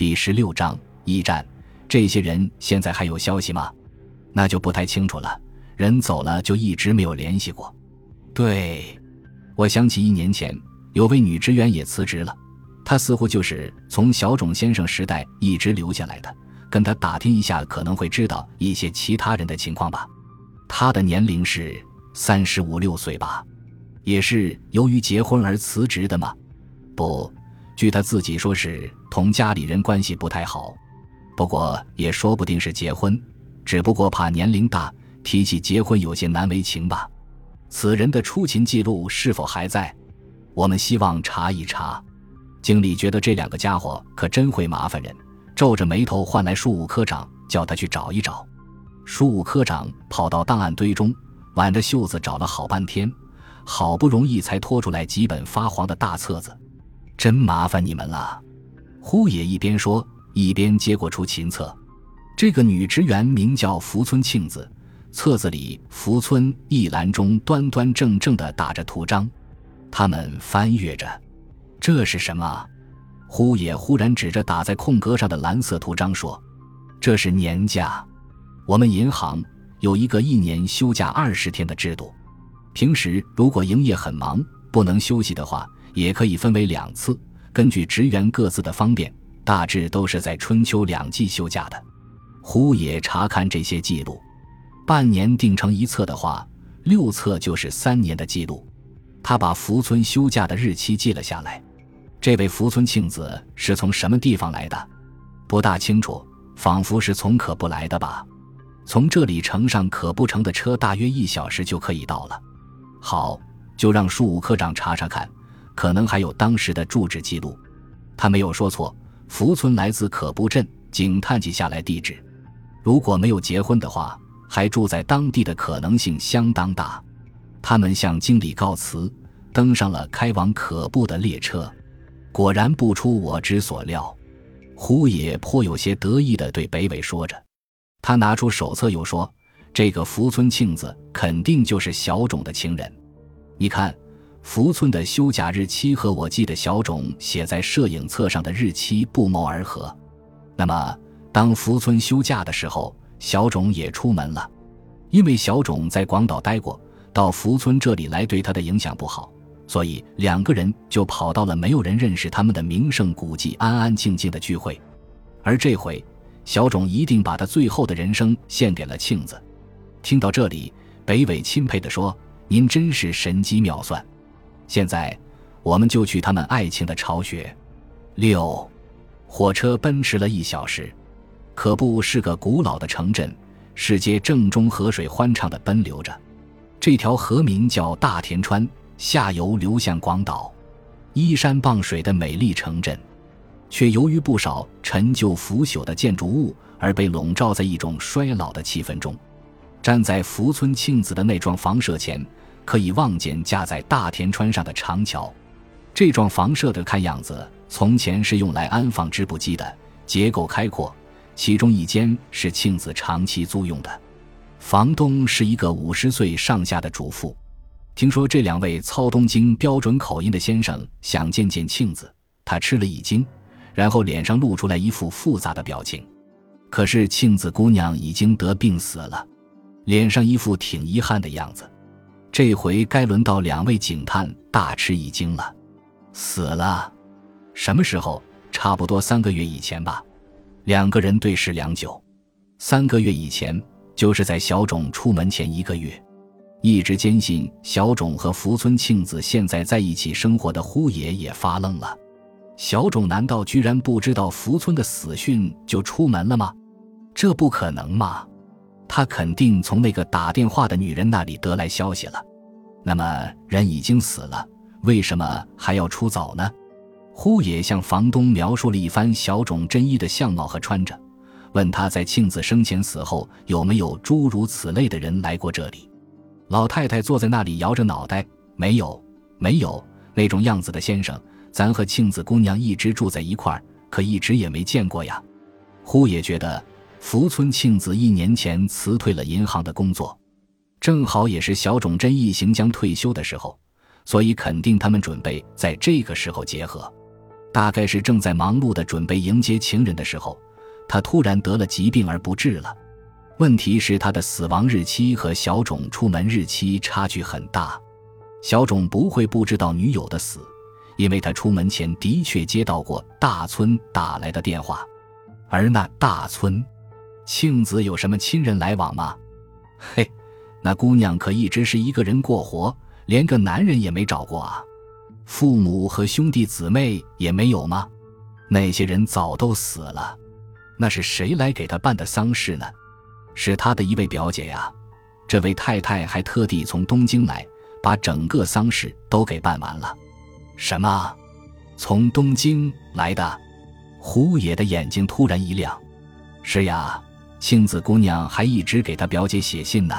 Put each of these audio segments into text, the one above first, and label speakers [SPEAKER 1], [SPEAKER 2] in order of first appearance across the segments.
[SPEAKER 1] 第十六章驿站。这些人现在还有消息吗？那就不太清楚了。人走了就一直没有联系过。对，我想起一年前有位女职员也辞职了，她似乎就是从小种先生时代一直留下来的。跟她打听一下，可能会知道一些其他人的情况吧。她的年龄是三十五六岁吧？也是由于结婚而辞职的吗？不，据他自己说是同家里人关系不太好。不过也说不定是结婚，只不过怕年龄大，提起结婚有些难为情吧。此人的出勤记录是否还在？我们希望查一查。经理觉得这两个家伙可真会麻烦人，皱着眉头唤来庶务科长，叫他去找一找。庶务科长跑到档案堆中，挽着袖子找了好半天，好不容易才拖出来几本发黄的大册子。真麻烦你们了。呼野一边说。一边接过出勤册，这个女职员名叫福村庆子，册子里福村一栏中端端正正的打着图章。他们翻阅着，这是什么？忽也忽然指着打在空格上的蓝色图章说：“这是年假。我们银行有一个一年休假二十天的制度，平时如果营业很忙不能休息的话，也可以分为两次，根据职员各自的方便。”大致都是在春秋两季休假的。胡也查看这些记录，半年定成一册的话，六册就是三年的记录。他把福村休假的日期记了下来。这位福村庆子是从什么地方来的？不大清楚，仿佛是从可不来的吧。从这里乘上可不乘的车，大约一小时就可以到了。好，就让庶务科长查查看，可能还有当时的住址记录。他没有说错。福村来自可布镇，警探记下来地址。如果没有结婚的话，还住在当地的可能性相当大。他们向经理告辞，登上了开往可布的列车。果然不出我之所料，胡野颇有些得意地对北尾说着。他拿出手册，又说：“这个福村庆子肯定就是小种的情人。你看。”福村的休假日期和我记得小种写在摄影册上的日期不谋而合。那么，当福村休假的时候，小种也出门了。因为小种在广岛待过，到福村这里来对他的影响不好，所以两个人就跑到了没有人认识他们的名胜古迹，安安静静的聚会。而这回，小种一定把他最后的人生献给了庆子。听到这里，北尾钦佩地说：“您真是神机妙算。”现在，我们就去他们爱情的巢穴。六，火车奔驰了一小时。可布是个古老的城镇，市街正中河水欢畅地奔流着。这条河名叫大田川，下游流向广岛，依山傍水的美丽城镇，却由于不少陈旧腐朽的建筑物而被笼罩在一种衰老的气氛中。站在福村庆子的那幢房舍前。可以望见架在大田川上的长桥，这幢房舍的看样子，从前是用来安放织布机的，结构开阔。其中一间是庆子长期租用的，房东是一个五十岁上下的主妇。听说这两位操东京标准口音的先生想见见庆子，他吃了一惊，然后脸上露出来一副复杂的表情。可是庆子姑娘已经得病死了，脸上一副挺遗憾的样子。这回该轮到两位警探大吃一惊了，死了，什么时候？差不多三个月以前吧。两个人对视良久，三个月以前就是在小种出门前一个月。一直坚信小种和福村庆子现在在一起生活的呼野也发愣了。小种难道居然不知道福村的死讯就出门了吗？这不可能吗？他肯定从那个打电话的女人那里得来消息了。那么人已经死了，为什么还要出走呢？呼野向房东描述了一番小种真一的相貌和穿着，问他在庆子生前死后有没有诸如此类的人来过这里。老太太坐在那里摇着脑袋，没有，没有那种样子的先生。咱和庆子姑娘一直住在一块儿，可一直也没见过呀。呼野觉得。福村庆子一年前辞退了银行的工作，正好也是小种真一行将退休的时候，所以肯定他们准备在这个时候结合。大概是正在忙碌的准备迎接情人的时候，他突然得了疾病而不治了。问题是他的死亡日期和小种出门日期差距很大。小种不会不知道女友的死，因为他出门前的确接到过大村打来的电话。而那大村，庆子有什么亲人来往吗？嘿，那姑娘可一直是一个人过活，连个男人也没找过啊。父母和兄弟姊妹也没有吗？那些人早都死了。那是谁来给他办的丧事呢？是他的一位表姐呀。这位太太还特地从东京来，把整个丧事都给办完了。什么？从东京来的？胡野的眼睛突然一亮。是呀，庆子姑娘还一直给她表姐写信呢。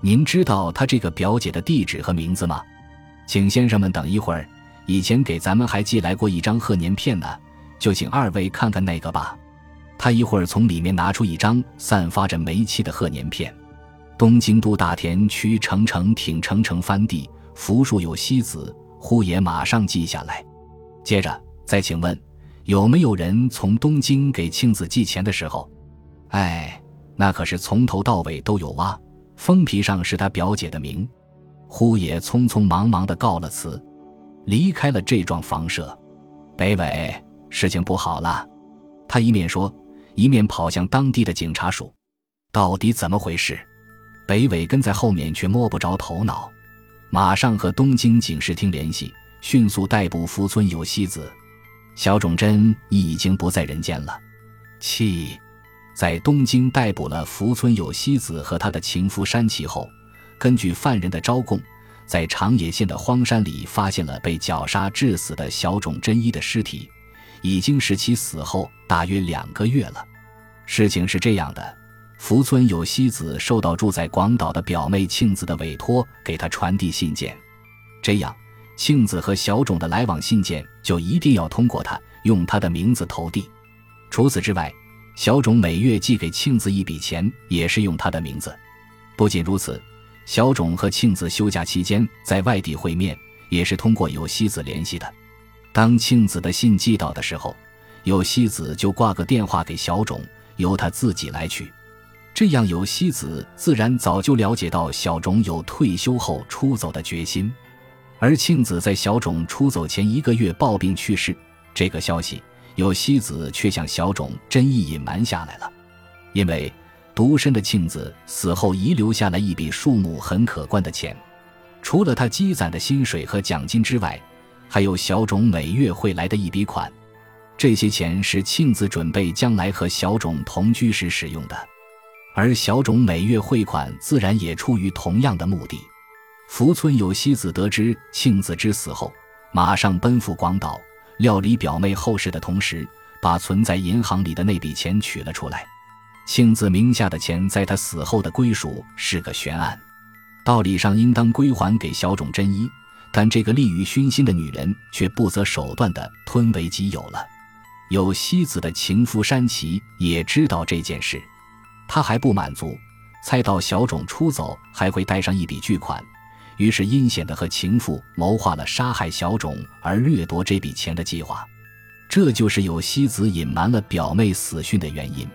[SPEAKER 1] 您知道她这个表姐的地址和名字吗？请先生们等一会儿。以前给咱们还寄来过一张贺年片呢，就请二位看看那个吧。他一会儿从里面拿出一张散发着煤气的贺年片。东京都大田区成城町成城番地福树有西子，呼野马上记下来。接着再请问，有没有人从东京给庆子寄钱的时候？哎，那可是从头到尾都有啊。封皮上是他表姐的名。呼野匆匆忙忙地告了辞。离开了这幢房舍，北纬，事情不好了。他一面说，一面跑向当地的警察署。到底怎么回事？北纬跟在后面却摸不着头脑。马上和东京警视厅联系，迅速逮捕福村有希子。小种真已经不在人间了。气，在东京逮捕了福村有希子和他的情夫山崎后，根据犯人的招供。在长野县的荒山里，发现了被绞杀致死的小种真一的尸体，已经是其死后大约两个月了。事情是这样的：福村有希子受到住在广岛的表妹庆子的委托，给他传递信件，这样庆子和小种的来往信件就一定要通过他，用他的名字投递。除此之外，小种每月寄给庆子一笔钱，也是用他的名字。不仅如此。小种和庆子休假期间在外地会面，也是通过有希子联系的。当庆子的信寄到的时候，有希子就挂个电话给小种，由他自己来取。这样，有希子自然早就了解到小种有退休后出走的决心。而庆子在小种出走前一个月暴病去世，这个消息有希子却向小种真意隐瞒下来了，因为。独身的庆子死后遗留下了一笔数目很可观的钱，除了他积攒的薪水和奖金之外，还有小种每月汇来的一笔款。这些钱是庆子准备将来和小种同居时使用的，而小种每月汇款自然也出于同样的目的。福村有希子得知庆子之死后，马上奔赴广岛料理表妹后事的同时，把存在银行里的那笔钱取了出来。庆子名下的钱在他死后的归属是个悬案，道理上应当归还给小种真一，但这个利欲熏心的女人却不择手段地吞为己有了。有希子的情夫山崎也知道这件事，他还不满足，猜到小种出走还会带上一笔巨款，于是阴险的和情妇谋划了杀害小种而掠夺这笔钱的计划。这就是有希子隐瞒了表妹死讯的原因。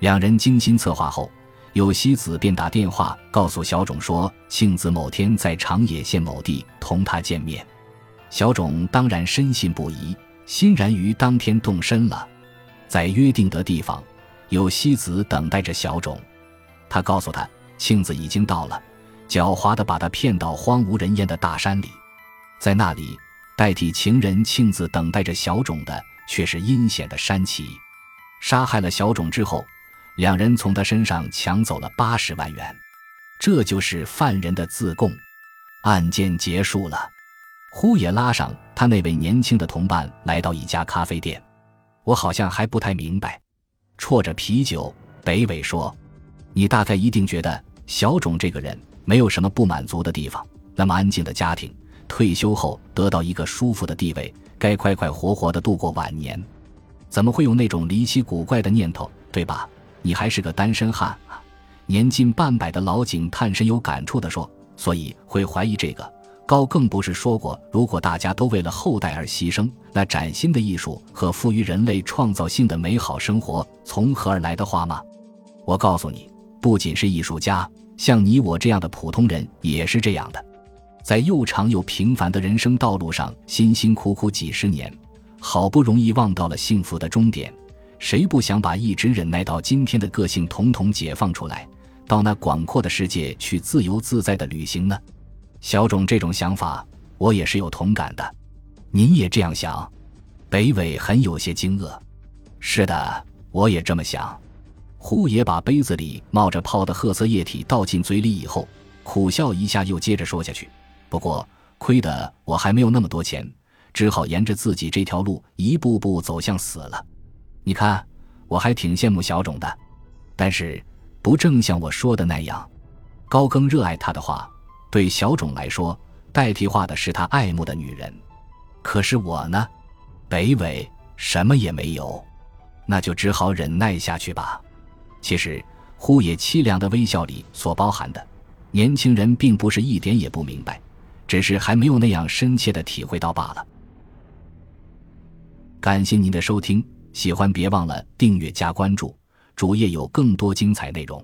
[SPEAKER 1] 两人精心策划后，有希子便打电话告诉小种说，庆子某天在长野县某地同他见面。小种当然深信不疑，欣然于当天动身了。在约定的地方，有希子等待着小种。他告诉他，庆子已经到了，狡猾地把他骗到荒无人烟的大山里，在那里代替情人庆子等待着小种的，却是阴险的山崎。杀害了小种之后。两人从他身上抢走了八十万元，这就是犯人的自供。案件结束了，呼也拉上他那位年轻的同伴来到一家咖啡店。我好像还不太明白。啜着啤酒，北纬说：“你大概一定觉得小种这个人没有什么不满足的地方。那么安静的家庭，退休后得到一个舒服的地位，该快快活活的度过晚年，怎么会有那种离奇古怪的念头？对吧？”你还是个单身汉啊！年近半百的老警探深有感触地说：“所以会怀疑这个高更不是说过，如果大家都为了后代而牺牲，那崭新的艺术和赋予人类创造性的美好生活从何而来的话吗？我告诉你，不仅是艺术家，像你我这样的普通人也是这样的，在又长又平凡的人生道路上，辛辛苦苦几十年，好不容易望到了幸福的终点，谁不想把一直忍耐到今天的个性统统解放出来，到那广阔的世界去自由自在的旅行呢？小种这种想法，我也是有同感的。您也这样想？北纬很有些惊愕。是的，我也这么想。胡爷把杯子里冒着泡的褐色液体倒进嘴里以后，苦笑一下，又接着说下去：“不过亏得我还没有那么多钱，只好沿着自己这条路一步步走向死了。你看，我还挺羡慕小种的。但是，不正像我说的那样？高更热爱他的话，对小种来说，代替话的是他爱慕的女人。可是我呢，北纬什么也没有，那就只好忍耐下去吧。”其实，呼野凄凉的微笑里所包含的，年轻人并不是一点也不明白，只是还没有那样深切的体会到罢了。感谢您的收听，喜欢别忘了订阅加关注，主页有更多精彩内容。